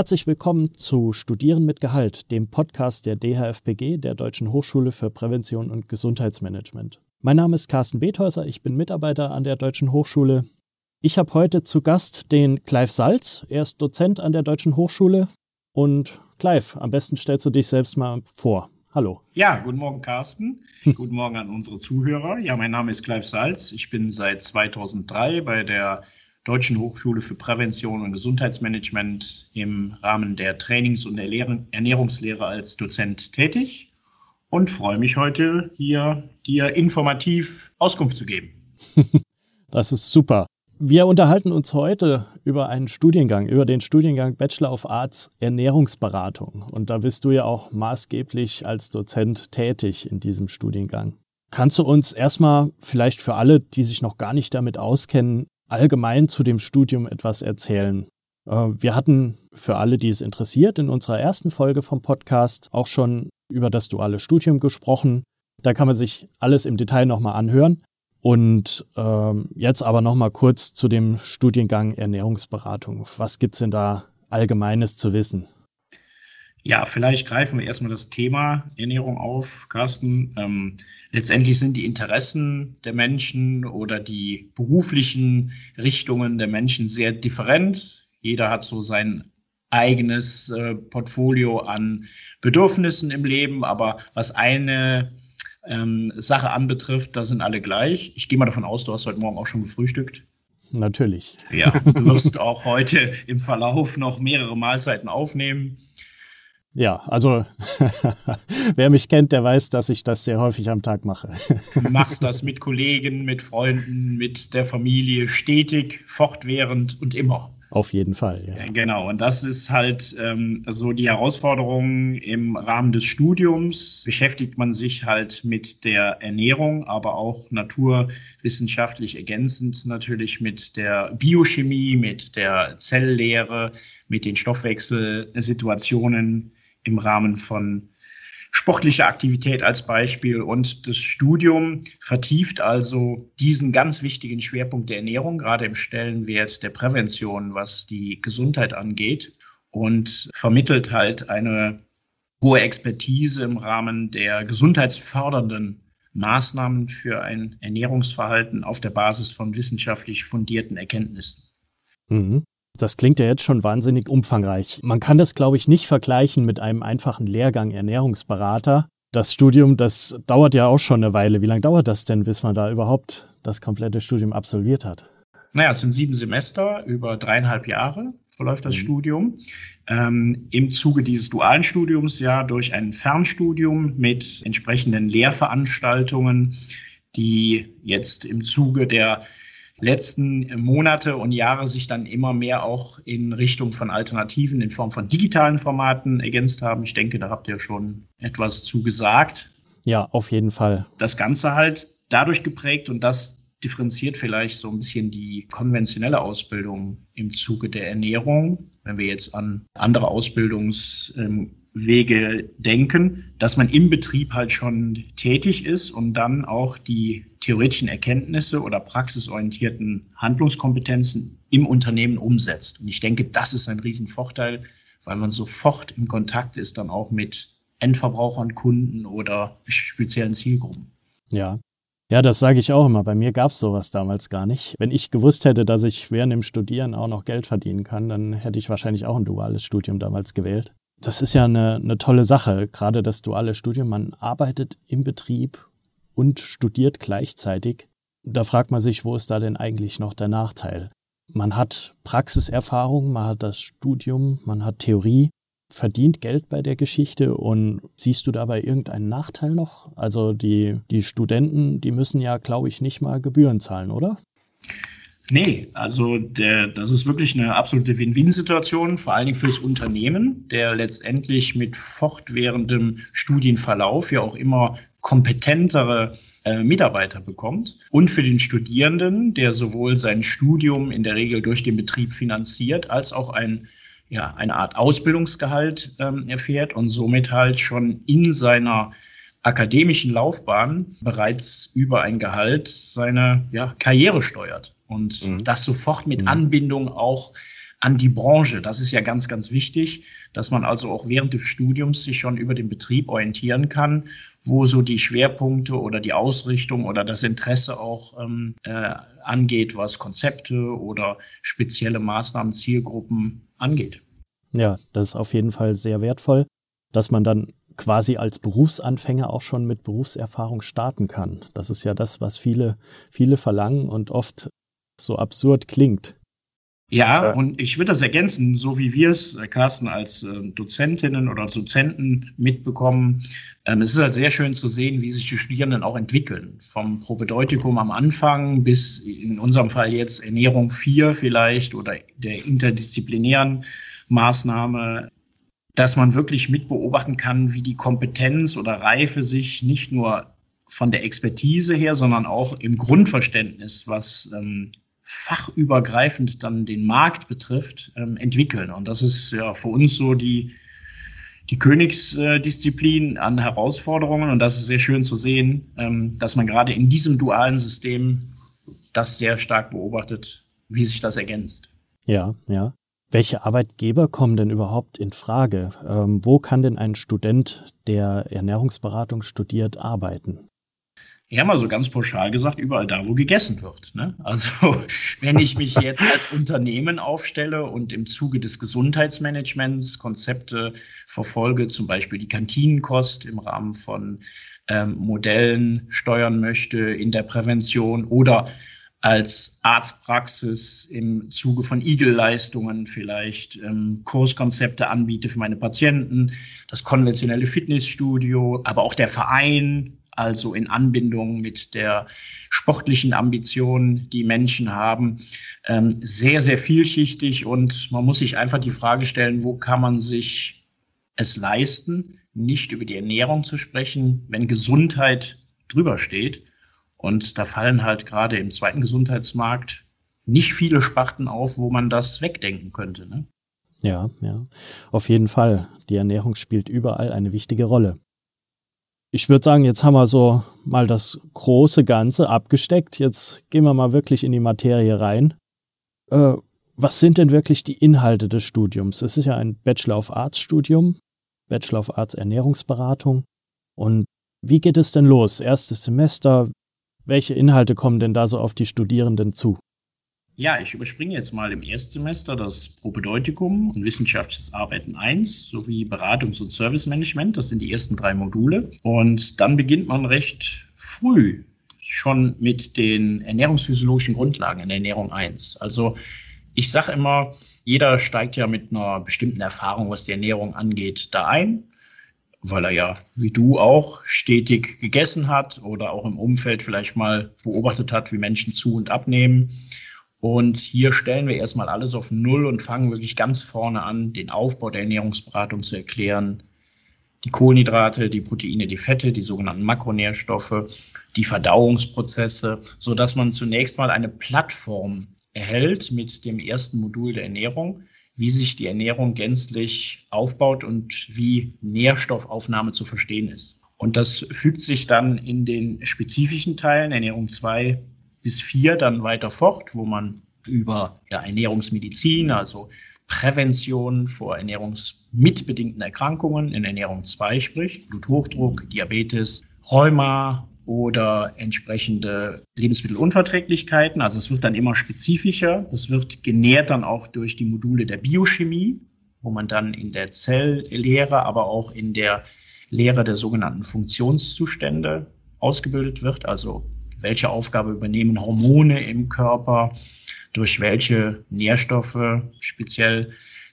Herzlich willkommen zu Studieren mit Gehalt, dem Podcast der DHFPG, der Deutschen Hochschule für Prävention und Gesundheitsmanagement. Mein Name ist Carsten Bethäuser, ich bin Mitarbeiter an der Deutschen Hochschule. Ich habe heute zu Gast den Clive Salz. Er ist Dozent an der Deutschen Hochschule. Und Clive, am besten stellst du dich selbst mal vor. Hallo. Ja, guten Morgen, Carsten. guten Morgen an unsere Zuhörer. Ja, mein Name ist Clive Salz. Ich bin seit 2003 bei der Deutschen Hochschule für Prävention und Gesundheitsmanagement im Rahmen der Trainings- und Ernährungslehre als Dozent tätig und freue mich heute hier dir informativ Auskunft zu geben. Das ist super. Wir unterhalten uns heute über einen Studiengang, über den Studiengang Bachelor of Arts Ernährungsberatung. Und da bist du ja auch maßgeblich als Dozent tätig in diesem Studiengang. Kannst du uns erstmal vielleicht für alle, die sich noch gar nicht damit auskennen, allgemein zu dem Studium etwas erzählen. Äh, wir hatten für alle, die es interessiert, in unserer ersten Folge vom Podcast auch schon über das duale Studium gesprochen. Da kann man sich alles im Detail nochmal anhören. Und ähm, jetzt aber nochmal kurz zu dem Studiengang Ernährungsberatung. Was gibt's denn da Allgemeines zu wissen? Ja, vielleicht greifen wir erstmal das Thema Ernährung auf, Carsten. Ähm, letztendlich sind die Interessen der Menschen oder die beruflichen Richtungen der Menschen sehr different. Jeder hat so sein eigenes äh, Portfolio an Bedürfnissen im Leben, aber was eine ähm, Sache anbetrifft, da sind alle gleich. Ich gehe mal davon aus, du hast heute Morgen auch schon gefrühstückt. Natürlich. Ja, du wirst auch heute im Verlauf noch mehrere Mahlzeiten aufnehmen. Ja, also wer mich kennt, der weiß, dass ich das sehr häufig am Tag mache. Du machst das mit Kollegen, mit Freunden, mit der Familie, stetig, fortwährend und immer. Auf jeden Fall, ja. Genau, und das ist halt ähm, so die Herausforderung im Rahmen des Studiums. Beschäftigt man sich halt mit der Ernährung, aber auch naturwissenschaftlich ergänzend natürlich mit der Biochemie, mit der Zelllehre, mit den Stoffwechselsituationen im Rahmen von sportlicher Aktivität als Beispiel und das Studium vertieft also diesen ganz wichtigen Schwerpunkt der Ernährung, gerade im Stellenwert der Prävention, was die Gesundheit angeht und vermittelt halt eine hohe Expertise im Rahmen der gesundheitsfördernden Maßnahmen für ein Ernährungsverhalten auf der Basis von wissenschaftlich fundierten Erkenntnissen. Mhm. Das klingt ja jetzt schon wahnsinnig umfangreich. Man kann das, glaube ich, nicht vergleichen mit einem einfachen Lehrgang Ernährungsberater. Das Studium, das dauert ja auch schon eine Weile. Wie lange dauert das denn, bis man da überhaupt das komplette Studium absolviert hat? Naja, es sind sieben Semester, über dreieinhalb Jahre verläuft das mhm. Studium. Ähm, Im Zuge dieses dualen Studiums ja durch ein Fernstudium mit entsprechenden Lehrveranstaltungen, die jetzt im Zuge der letzten Monate und Jahre sich dann immer mehr auch in Richtung von Alternativen in Form von digitalen Formaten ergänzt haben. Ich denke, da habt ihr schon etwas zu gesagt. Ja, auf jeden Fall. Das Ganze halt dadurch geprägt und das differenziert vielleicht so ein bisschen die konventionelle Ausbildung im Zuge der Ernährung. Wenn wir jetzt an andere Ausbildungs ähm, Wege denken, dass man im Betrieb halt schon tätig ist und dann auch die theoretischen Erkenntnisse oder praxisorientierten Handlungskompetenzen im Unternehmen umsetzt. Und ich denke, das ist ein Riesenvorteil, weil man sofort in Kontakt ist dann auch mit Endverbrauchern, Kunden oder speziellen Zielgruppen. Ja. Ja, das sage ich auch immer. Bei mir gab es sowas damals gar nicht. Wenn ich gewusst hätte, dass ich während dem Studieren auch noch Geld verdienen kann, dann hätte ich wahrscheinlich auch ein duales Studium damals gewählt. Das ist ja eine, eine tolle Sache, gerade das duale Studium. Man arbeitet im Betrieb und studiert gleichzeitig. Da fragt man sich, wo ist da denn eigentlich noch der Nachteil? Man hat Praxiserfahrung, man hat das Studium, man hat Theorie, verdient Geld bei der Geschichte und siehst du dabei irgendeinen Nachteil noch? Also die, die Studenten, die müssen ja, glaube ich, nicht mal Gebühren zahlen, oder? Nee, also der, das ist wirklich eine absolute Win-Win-Situation, vor allen Dingen fürs Unternehmen, der letztendlich mit fortwährendem Studienverlauf ja auch immer kompetentere äh, Mitarbeiter bekommt. Und für den Studierenden, der sowohl sein Studium in der Regel durch den Betrieb finanziert, als auch ein ja, eine Art Ausbildungsgehalt ähm, erfährt und somit halt schon in seiner akademischen Laufbahn bereits über ein Gehalt seine ja, Karriere steuert und mhm. das sofort mit mhm. Anbindung auch an die Branche. Das ist ja ganz, ganz wichtig, dass man also auch während des Studiums sich schon über den Betrieb orientieren kann, wo so die Schwerpunkte oder die Ausrichtung oder das Interesse auch ähm, äh, angeht, was Konzepte oder spezielle Maßnahmen, Zielgruppen angeht. Ja, das ist auf jeden Fall sehr wertvoll, dass man dann quasi als Berufsanfänger auch schon mit Berufserfahrung starten kann. Das ist ja das, was viele, viele verlangen und oft so absurd klingt. Ja, und ich würde das ergänzen, so wie wir es, äh, Carsten, als äh, Dozentinnen oder Dozenten mitbekommen. Ähm, es ist halt sehr schön zu sehen, wie sich die Studierenden auch entwickeln. Vom Propedeutikum am Anfang bis in unserem Fall jetzt Ernährung 4 vielleicht oder der interdisziplinären Maßnahme, dass man wirklich mitbeobachten kann, wie die Kompetenz oder Reife sich nicht nur von der Expertise her, sondern auch im Grundverständnis, was ähm, fachübergreifend dann den Markt betrifft, ähm, entwickeln. Und das ist ja für uns so die, die Königsdisziplin an Herausforderungen. Und das ist sehr schön zu sehen, ähm, dass man gerade in diesem dualen System das sehr stark beobachtet, wie sich das ergänzt. Ja, ja. Welche Arbeitgeber kommen denn überhaupt in Frage? Ähm, wo kann denn ein Student, der Ernährungsberatung studiert, arbeiten? Ja, mal so ganz pauschal gesagt, überall da, wo gegessen wird. Ne? Also wenn ich mich jetzt als Unternehmen aufstelle und im Zuge des Gesundheitsmanagements Konzepte verfolge, zum Beispiel die Kantinenkost im Rahmen von ähm, Modellen steuern möchte in der Prävention oder als Arztpraxis im Zuge von Igel-Leistungen vielleicht ähm, Kurskonzepte anbiete für meine Patienten, das konventionelle Fitnessstudio, aber auch der Verein, also in Anbindung mit der sportlichen Ambition, die Menschen haben, ähm, sehr, sehr vielschichtig und man muss sich einfach die Frage stellen, wo kann man sich es leisten, nicht über die Ernährung zu sprechen, wenn Gesundheit drüber steht. Und da fallen halt gerade im zweiten Gesundheitsmarkt nicht viele Sparten auf, wo man das wegdenken könnte. Ne? Ja, ja, auf jeden Fall. Die Ernährung spielt überall eine wichtige Rolle ich würde sagen, jetzt haben wir so mal das große Ganze abgesteckt. Jetzt gehen wir mal wirklich in die Materie rein. Äh, was sind denn wirklich die Inhalte des Studiums? Es ist ja ein Bachelor of Arts Studium, Bachelor of Arts Ernährungsberatung. Und wie geht es denn los? Erstes Semester. Welche Inhalte kommen denn da so auf die Studierenden zu? Ja, ich überspringe jetzt mal im Erstsemester das Propedeutikum und Wissenschaftliches Arbeiten 1 sowie Beratungs- und Servicemanagement. Das sind die ersten drei Module. Und dann beginnt man recht früh schon mit den ernährungsphysiologischen Grundlagen in Ernährung 1. Also ich sage immer, jeder steigt ja mit einer bestimmten Erfahrung, was die Ernährung angeht, da ein, weil er ja, wie du auch, stetig gegessen hat oder auch im Umfeld vielleicht mal beobachtet hat, wie Menschen zu und abnehmen. Und hier stellen wir erstmal alles auf Null und fangen wirklich ganz vorne an, den Aufbau der Ernährungsberatung zu erklären. Die Kohlenhydrate, die Proteine, die Fette, die sogenannten Makronährstoffe, die Verdauungsprozesse, so dass man zunächst mal eine Plattform erhält mit dem ersten Modul der Ernährung, wie sich die Ernährung gänzlich aufbaut und wie Nährstoffaufnahme zu verstehen ist. Und das fügt sich dann in den spezifischen Teilen, Ernährung 2 bis vier dann weiter fort, wo man über ja, Ernährungsmedizin, also Prävention vor ernährungsmitbedingten Erkrankungen in Ernährung 2 spricht, Bluthochdruck, Diabetes, Rheuma oder entsprechende Lebensmittelunverträglichkeiten. Also es wird dann immer spezifischer. Es wird genährt dann auch durch die Module der Biochemie, wo man dann in der Zelllehre, aber auch in der Lehre der sogenannten Funktionszustände ausgebildet wird, also welche Aufgabe übernehmen Hormone im Körper, durch welche Nährstoffe speziell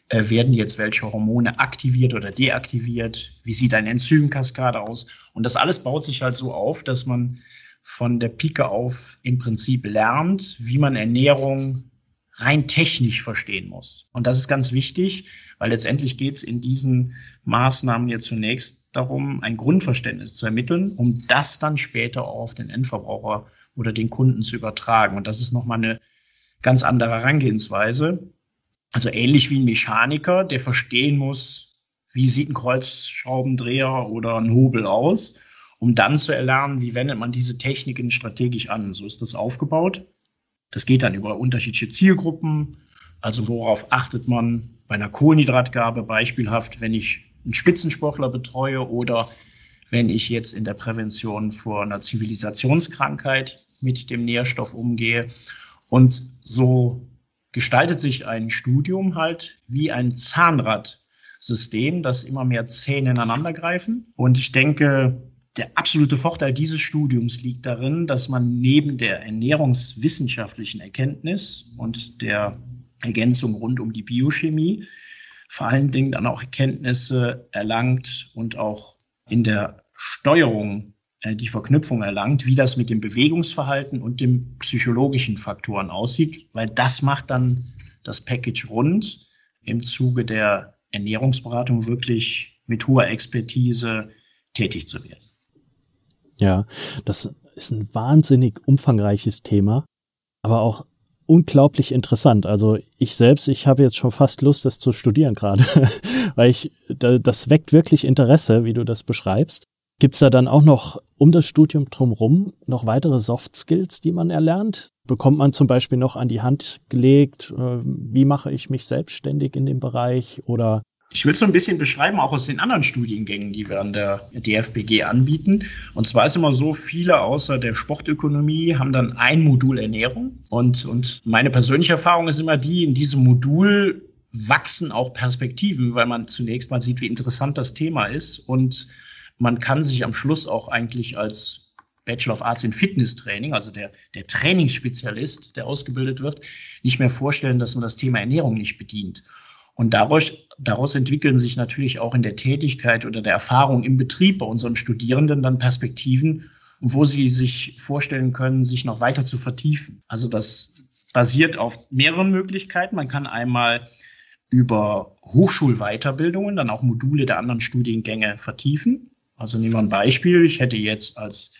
äh, werden jetzt welche Hormone aktiviert oder deaktiviert, wie sieht eine Enzymkaskade aus. Und das alles baut sich halt so auf, dass man von der Pike auf im Prinzip lernt, wie man Ernährung rein technisch verstehen muss. Und das ist ganz wichtig, weil letztendlich geht es in diesen Maßnahmen ja zunächst darum, ein Grundverständnis zu ermitteln, um das dann später auch auf den Endverbraucher oder den Kunden zu übertragen. Und das ist nochmal eine ganz andere Herangehensweise. Also ähnlich wie ein Mechaniker, der verstehen muss, wie sieht ein Kreuzschraubendreher oder ein Hobel aus, um dann zu erlernen, wie wendet man diese Techniken strategisch an. So ist das aufgebaut. Das geht dann über unterschiedliche Zielgruppen, Also worauf achtet man bei einer Kohlenhydratgabe beispielhaft, wenn ich einen Spitzensportler betreue oder wenn ich jetzt in der Prävention vor einer Zivilisationskrankheit mit dem Nährstoff umgehe. Und so gestaltet sich ein Studium halt wie ein Zahnradsystem, das immer mehr Zähne ineinander greifen. Und ich denke, der absolute Vorteil dieses Studiums liegt darin, dass man neben der ernährungswissenschaftlichen Erkenntnis und der Ergänzung rund um die Biochemie vor allen Dingen dann auch Erkenntnisse erlangt und auch in der Steuerung die Verknüpfung erlangt, wie das mit dem Bewegungsverhalten und den psychologischen Faktoren aussieht, weil das macht dann das Package rund im Zuge der Ernährungsberatung wirklich mit hoher Expertise tätig zu werden. Ja, das ist ein wahnsinnig umfangreiches Thema, aber auch unglaublich interessant. Also ich selbst, ich habe jetzt schon fast Lust, das zu studieren gerade, weil ich, das weckt wirklich Interesse, wie du das beschreibst. Gibt's da dann auch noch um das Studium drumherum noch weitere Soft Skills, die man erlernt? Bekommt man zum Beispiel noch an die Hand gelegt, äh, wie mache ich mich selbstständig in dem Bereich oder ich will so ein bisschen beschreiben, auch aus den anderen Studiengängen, die wir an der DFBG anbieten. Und zwar ist immer so, viele außer der Sportökonomie haben dann ein Modul Ernährung. Und, und meine persönliche Erfahrung ist immer die, in diesem Modul wachsen auch Perspektiven, weil man zunächst mal sieht, wie interessant das Thema ist. Und man kann sich am Schluss auch eigentlich als Bachelor of Arts in Fitness Training, also der, der Trainingsspezialist, der ausgebildet wird, nicht mehr vorstellen, dass man das Thema Ernährung nicht bedient. Und daraus, daraus entwickeln sich natürlich auch in der Tätigkeit oder der Erfahrung im Betrieb bei unseren Studierenden dann Perspektiven, wo sie sich vorstellen können, sich noch weiter zu vertiefen. Also das basiert auf mehreren Möglichkeiten. Man kann einmal über Hochschulweiterbildungen dann auch Module der anderen Studiengänge vertiefen. Also nehmen wir ein Beispiel. Ich hätte jetzt als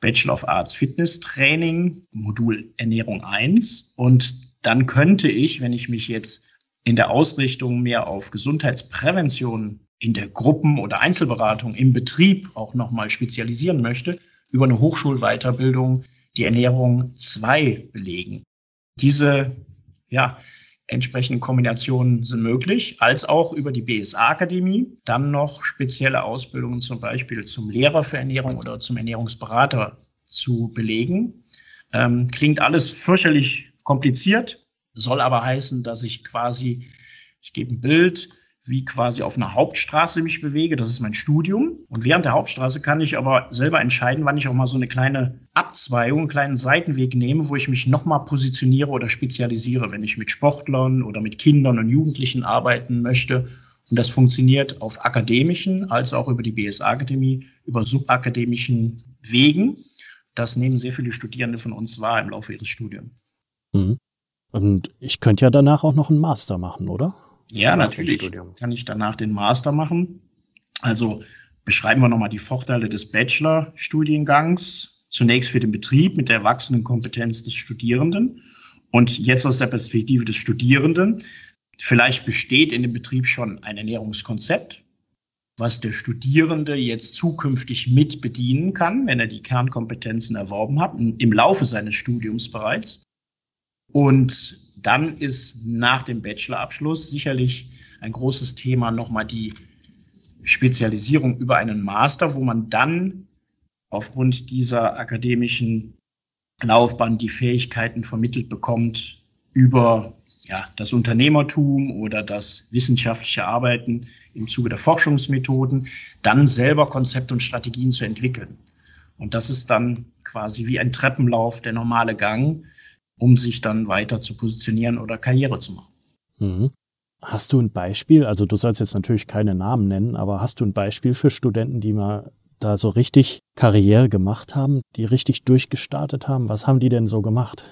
Bachelor of Arts Fitness Training Modul Ernährung 1 und dann könnte ich, wenn ich mich jetzt in der Ausrichtung mehr auf Gesundheitsprävention in der Gruppen- oder Einzelberatung im Betrieb auch nochmal spezialisieren möchte, über eine Hochschulweiterbildung die Ernährung 2 belegen. Diese ja, entsprechenden Kombinationen sind möglich, als auch über die BSA-Akademie dann noch spezielle Ausbildungen zum Beispiel zum Lehrer für Ernährung oder zum Ernährungsberater zu belegen. Ähm, klingt alles fürchterlich kompliziert, soll aber heißen, dass ich quasi, ich gebe ein Bild, wie quasi auf einer Hauptstraße mich bewege. Das ist mein Studium. Und während der Hauptstraße kann ich aber selber entscheiden, wann ich auch mal so eine kleine Abzweigung, einen kleinen Seitenweg nehme, wo ich mich nochmal positioniere oder spezialisiere, wenn ich mit Sportlern oder mit Kindern und Jugendlichen arbeiten möchte. Und das funktioniert auf akademischen als auch über die BSA-Akademie, über subakademischen Wegen. Das nehmen sehr viele Studierende von uns wahr im Laufe ihres Studiums. Mhm. Und ich könnte ja danach auch noch einen Master machen, oder? Ja, natürlich kann ich danach den Master machen. Also beschreiben wir nochmal die Vorteile des Bachelor-Studiengangs. Zunächst für den Betrieb mit der erwachsenen Kompetenz des Studierenden und jetzt aus der Perspektive des Studierenden. Vielleicht besteht in dem Betrieb schon ein Ernährungskonzept, was der Studierende jetzt zukünftig mit bedienen kann, wenn er die Kernkompetenzen erworben hat, im Laufe seines Studiums bereits. Und dann ist nach dem Bachelorabschluss sicherlich ein großes Thema nochmal die Spezialisierung über einen Master, wo man dann aufgrund dieser akademischen Laufbahn die Fähigkeiten vermittelt bekommt, über ja, das Unternehmertum oder das wissenschaftliche Arbeiten im Zuge der Forschungsmethoden, dann selber Konzepte und Strategien zu entwickeln. Und das ist dann quasi wie ein Treppenlauf, der normale Gang, um sich dann weiter zu positionieren oder Karriere zu machen. Mhm. Hast du ein Beispiel? Also du sollst jetzt natürlich keine Namen nennen, aber hast du ein Beispiel für Studenten, die mal da so richtig Karriere gemacht haben, die richtig durchgestartet haben? Was haben die denn so gemacht?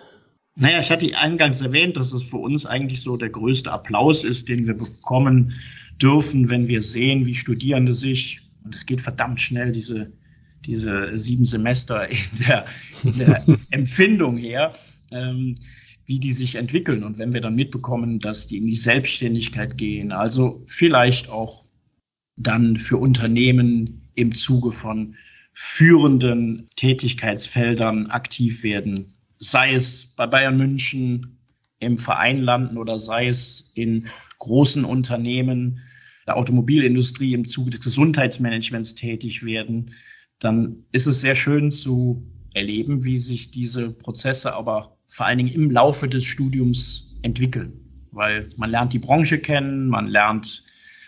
Naja, ich hatte eingangs erwähnt, dass es für uns eigentlich so der größte Applaus ist, den wir bekommen dürfen, wenn wir sehen, wie Studierende sich, und es geht verdammt schnell, diese, diese sieben Semester in der, in der Empfindung her, ähm, wie die sich entwickeln. Und wenn wir dann mitbekommen, dass die in die Selbstständigkeit gehen, also vielleicht auch dann für Unternehmen im Zuge von führenden Tätigkeitsfeldern aktiv werden, sei es bei Bayern München, im Verein landen oder sei es in großen Unternehmen, der Automobilindustrie im Zuge des Gesundheitsmanagements tätig werden, dann ist es sehr schön zu erleben, wie sich diese Prozesse aber vor allen Dingen im Laufe des Studiums entwickeln. Weil man lernt die Branche kennen, man lernt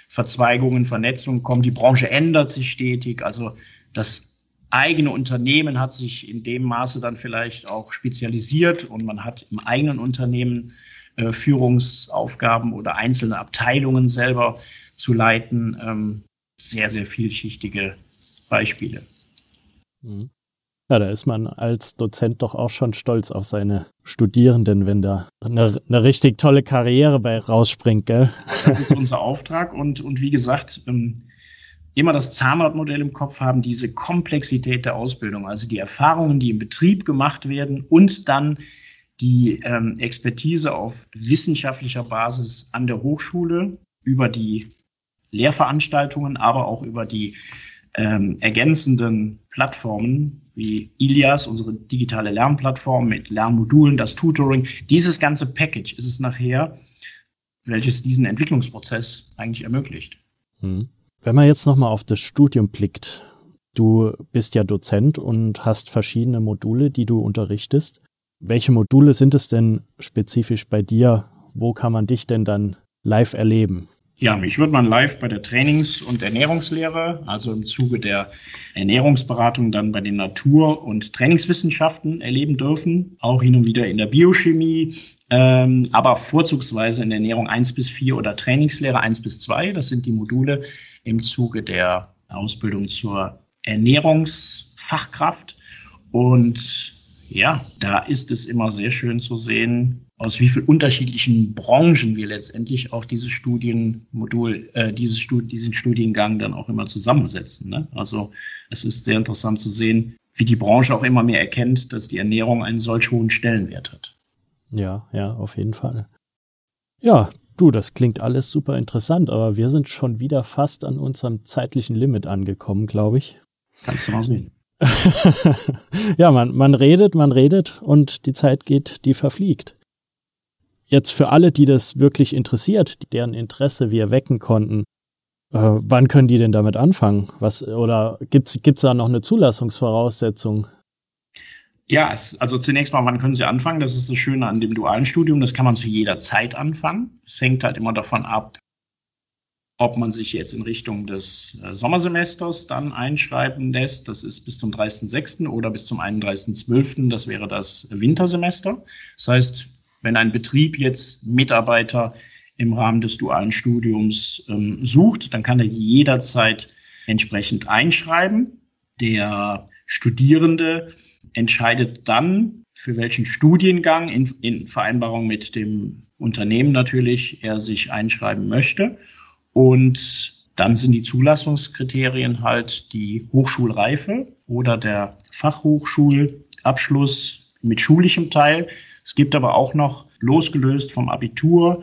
Verzweigungen, Vernetzungen kommen, die Branche ändert sich stetig. Also das eigene Unternehmen hat sich in dem Maße dann vielleicht auch spezialisiert und man hat im eigenen Unternehmen äh, Führungsaufgaben oder einzelne Abteilungen selber zu leiten. Ähm, sehr, sehr vielschichtige Beispiele. Mhm. Ja, da ist man als Dozent doch auch schon stolz auf seine Studierenden, wenn da eine, eine richtig tolle Karriere bei rausspringt, gell? Das ist unser Auftrag und, und wie gesagt, ähm, immer das Zahnradmodell im Kopf haben, diese Komplexität der Ausbildung, also die Erfahrungen, die im Betrieb gemacht werden und dann die ähm, Expertise auf wissenschaftlicher Basis an der Hochschule über die Lehrveranstaltungen, aber auch über die ähm, ergänzenden Plattformen wie Ilias, unsere digitale Lernplattform mit Lernmodulen, das Tutoring. Dieses ganze Package ist es nachher, welches diesen Entwicklungsprozess eigentlich ermöglicht. Hm. Wenn man jetzt nochmal auf das Studium blickt, du bist ja Dozent und hast verschiedene Module, die du unterrichtest. Welche Module sind es denn spezifisch bei dir? Wo kann man dich denn dann live erleben? Ja, mich wird man live bei der Trainings- und Ernährungslehre, also im Zuge der Ernährungsberatung dann bei den Natur- und Trainingswissenschaften erleben dürfen, auch hin und wieder in der Biochemie, ähm, aber vorzugsweise in der Ernährung 1 bis 4 oder Trainingslehre 1 bis 2. Das sind die Module im Zuge der Ausbildung zur Ernährungsfachkraft. Und ja, da ist es immer sehr schön zu sehen, aus wie vielen unterschiedlichen Branchen wir letztendlich auch dieses Studienmodul, äh, dieses Stud diesen Studiengang dann auch immer zusammensetzen. Ne? Also es ist sehr interessant zu sehen, wie die Branche auch immer mehr erkennt, dass die Ernährung einen solch hohen Stellenwert hat. Ja, ja, auf jeden Fall. Ja, du, das klingt alles super interessant, aber wir sind schon wieder fast an unserem zeitlichen Limit angekommen, glaube ich. Kannst du mal sehen. ja, man, man redet, man redet und die Zeit geht, die verfliegt. Jetzt für alle, die das wirklich interessiert, deren Interesse wir wecken konnten, äh, wann können die denn damit anfangen? Was, oder gibt's gibt's da noch eine Zulassungsvoraussetzung? Ja, also zunächst mal, wann können Sie anfangen? Das ist das Schöne an dem dualen Studium. Das kann man zu jeder Zeit anfangen. Es hängt halt immer davon ab, ob man sich jetzt in Richtung des äh, Sommersemesters dann einschreiben lässt. Das ist bis zum 30.06. oder bis zum 31.12. Das wäre das Wintersemester. Das heißt, wenn ein Betrieb jetzt Mitarbeiter im Rahmen des dualen Studiums ähm, sucht, dann kann er jederzeit entsprechend einschreiben. Der Studierende entscheidet dann, für welchen Studiengang in, in Vereinbarung mit dem Unternehmen natürlich er sich einschreiben möchte. Und dann sind die Zulassungskriterien halt die Hochschulreife oder der Fachhochschulabschluss mit schulischem Teil. Es gibt aber auch noch losgelöst vom Abitur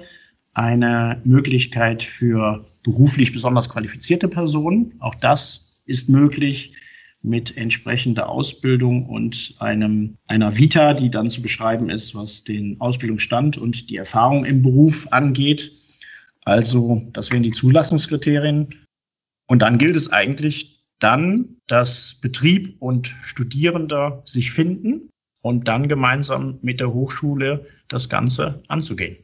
eine Möglichkeit für beruflich besonders qualifizierte Personen. Auch das ist möglich mit entsprechender Ausbildung und einem, einer Vita, die dann zu beschreiben ist, was den Ausbildungsstand und die Erfahrung im Beruf angeht. Also, das wären die Zulassungskriterien. Und dann gilt es eigentlich dann, dass Betrieb und Studierender sich finden und dann gemeinsam mit der Hochschule das Ganze anzugehen.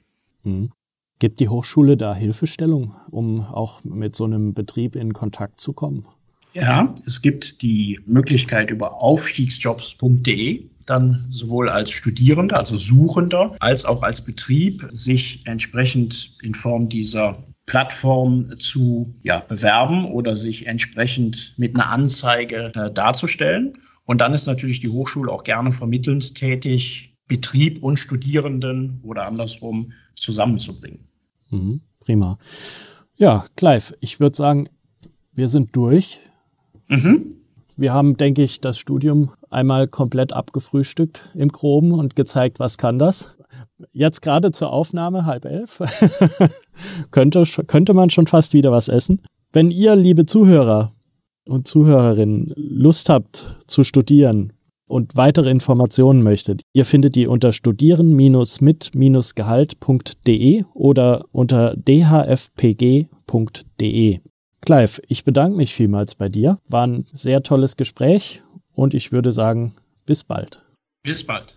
Mhm. Gibt die Hochschule da Hilfestellung, um auch mit so einem Betrieb in Kontakt zu kommen? Ja, es gibt die Möglichkeit über aufstiegsjobs.de dann sowohl als Studierender, also Suchender, als auch als Betrieb sich entsprechend in Form dieser Plattform zu ja, bewerben oder sich entsprechend mit einer Anzeige äh, darzustellen. Und dann ist natürlich die Hochschule auch gerne vermittelnd tätig, Betrieb und Studierenden oder andersrum zusammenzubringen. Mhm, prima. Ja, Clive, ich würde sagen, wir sind durch. Mhm. Wir haben, denke ich, das Studium einmal komplett abgefrühstückt im Groben und gezeigt, was kann das. Jetzt gerade zur Aufnahme, halb elf, könnte, könnte man schon fast wieder was essen. Wenn ihr, liebe Zuhörer, und Zuhörerinnen Lust habt zu studieren, und weitere Informationen möchtet, ihr findet die unter studieren-mit-gehalt.de oder unter dhfpg.de. Clive, ich bedanke mich vielmals bei dir. War ein sehr tolles Gespräch und ich würde sagen, bis bald. Bis bald.